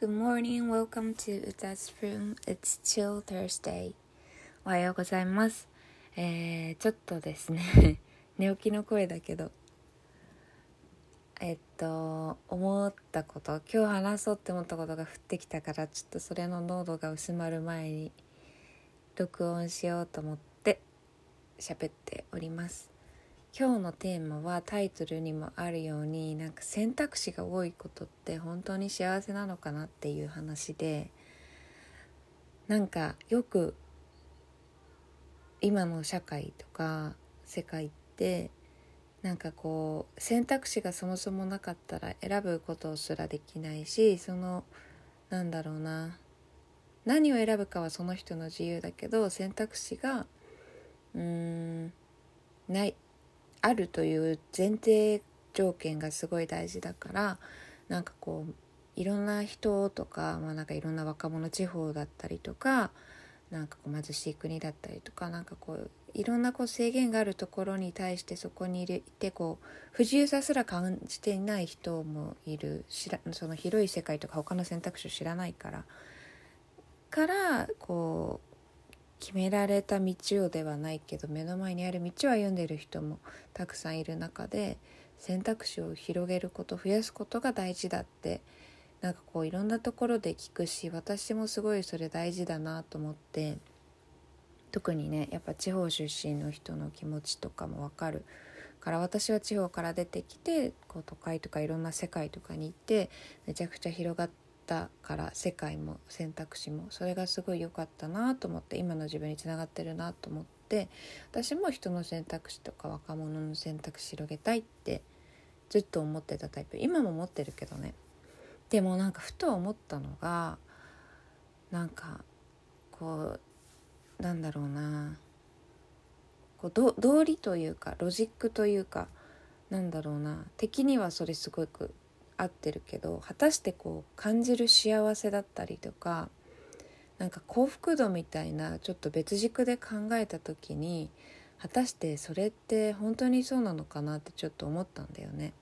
Good morning, welcome to Uta's room. It's chill Thursday. おはようございます。えー、ちょっとですね、寝起きの声だけど、えっと、思ったこと、今日話そうって思ったことが降ってきたから、ちょっとそれの濃度が薄まる前に録音しようと思って喋っております。今日のテーマはタイトルにもあるようになんか選択肢が多いことって本当に幸せなのかなっていう話でなんかよく今の社会とか世界ってなんかこう選択肢がそもそもなかったら選ぶことすらできないしそのなんだろうな何を選ぶかはその人の自由だけど選択肢がうーんない。あるという前提条件がすごい大事だからなんかこういろんな人とか,、まあ、なんかいろんな若者地方だったりとかなんかこう貧しい国だったりとかなんかこういろんなこう制限があるところに対してそこにいてこう不自由さすら感じていない人もいる知らその広い世界とか他の選択肢を知らないからからこう決められた道をではないけど目の前にある道を歩んでいる人もたくさんいる中で選択肢を広げること増やすことが大事だってなんかこういろんなところで聞くし私もすごいそれ大事だなと思って特にねやっぱ地方出身の人の気持ちとかも分かる。から私は地方から出てきてこう都会とかいろんな世界とかに行ってめちゃくちゃ広がってたから世界も選択肢もそれがすごい良かったなと思って今の自分につながってるなと思って私も人の選択肢とか若者の選択肢広げたいってずっと思ってたタイプ。今も持ってるけどね。でもなんかふと思ったのがなんかこうなんだろうな。こう道理というかロジックというかなんだろうな。敵にはそれすごく合ってるけど果たしてこう感じる幸せだったりとかなんか幸福度みたいなちょっと別軸で考えた時に果たしてそれって本当にそうなのかなってちょっと思ったんだよね。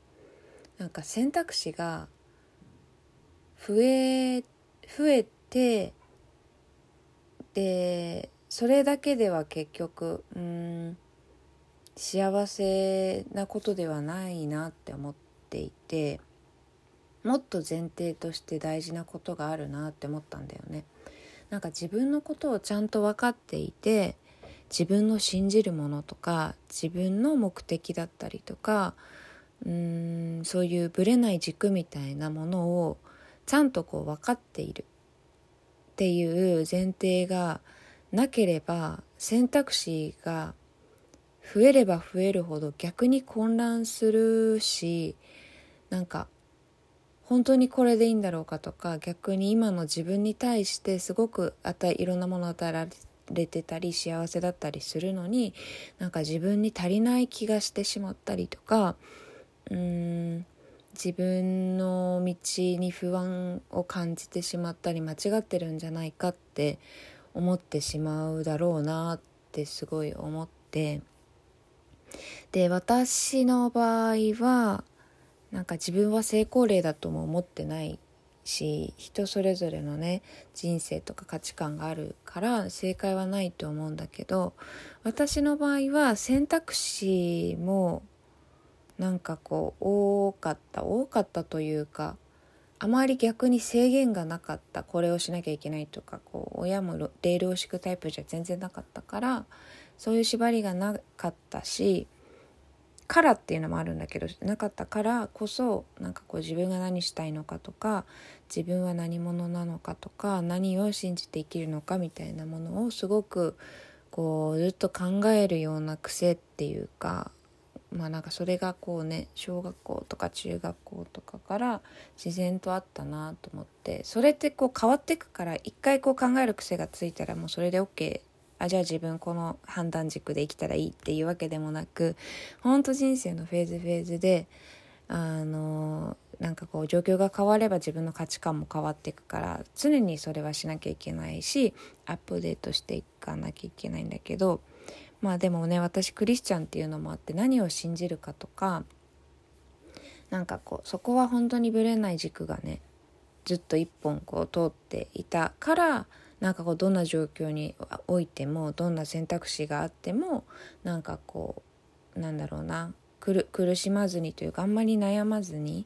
なんか選択肢が増え増えてでそれだけでは結局うん幸せなことではないなって思っていて。もっと前提として大事なことがあるなって思ったんだよね。なんか自分のことをちゃんと分かっていて自分の信じるものとか自分の目的だったりとかうーんそういうぶれない軸みたいなものをちゃんとこう分かっているっていう前提がなければ選択肢が増えれば増えるほど逆に混乱するしなんか本当にこれでいいんだろうかとか逆に今の自分に対してすごく与えいろんなものを与えられてたり幸せだったりするのになんか自分に足りない気がしてしまったりとかうーん自分の道に不安を感じてしまったり間違ってるんじゃないかって思ってしまうだろうなってすごい思って。で私の場合はなんか自分は成功例だとも思ってないし人それぞれのね人生とか価値観があるから正解はないと思うんだけど私の場合は選択肢もなんかこう多かった多かったというかあまり逆に制限がなかったこれをしなきゃいけないとかこう親もレールを敷くタイプじゃ全然なかったからそういう縛りがなかったしからっていうのもあるんだけどなかったからこそなんかこう自分が何したいのかとか自分は何者なのかとか何を信じて生きるのかみたいなものをすごくこうずっと考えるような癖っていうかまあなんかそれがこうね小学校とか中学校とかから自然とあったなと思ってそれってこう変わっていくから一回こう考える癖がついたらもうそれで OK あじゃあ自分この判断軸で生きたらいいっていうわけでもなく本当人生のフェーズフェーズであのなんかこう状況が変われば自分の価値観も変わっていくから常にそれはしなきゃいけないしアップデートしていかなきゃいけないんだけどまあでもね私クリスチャンっていうのもあって何を信じるかとかなんかこうそこは本当にぶれない軸がねずっと一本こう通っていたからなんかこうどんな状況においてもどんな選択肢があってもなんかこうなんだろうな。苦しまずにというかあんまり悩まずに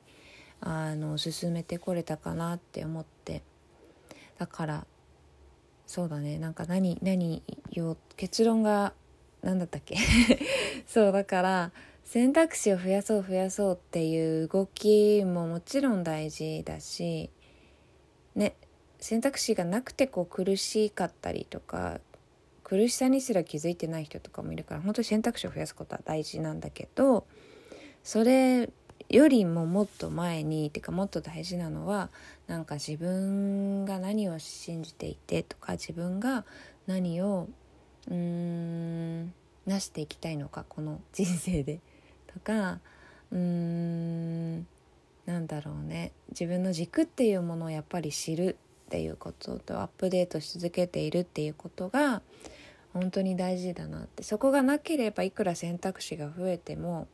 あの進めてこれたかなって思って。だからそうだね。なんか何何よ結論が何だったっけ？そうだから選択肢を増やそう増やそうっていう動きももちろん大事だしね。選択肢がなくてこう苦しかったりとか苦しさにすら気づいてない人とかもいるから本当に選択肢を増やすことは大事なんだけどそれよりももっと前にっていうかもっと大事なのはなんか自分が何を信じていてとか自分が何をうーんなしていきたいのかこの人生で。とかうーんなんだろうね。自分の軸っていうものをやっぱり知る。っていうこととアップデートし続けているっていうことが本当に大事だなって。そこがなければいくら選択肢が増えても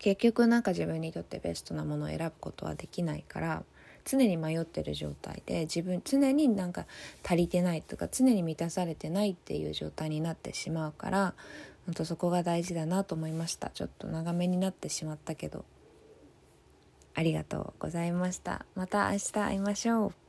結局なんか自分にとってベストなものを選ぶことはできないから常に迷ってる状態で自分常になんか足りてないとか常に満たされてないっていう状態になってしまうから本当そこが大事だなと思いました。ちょっと長めになってしまったけど。ありがとうございました。また明日会いましょう。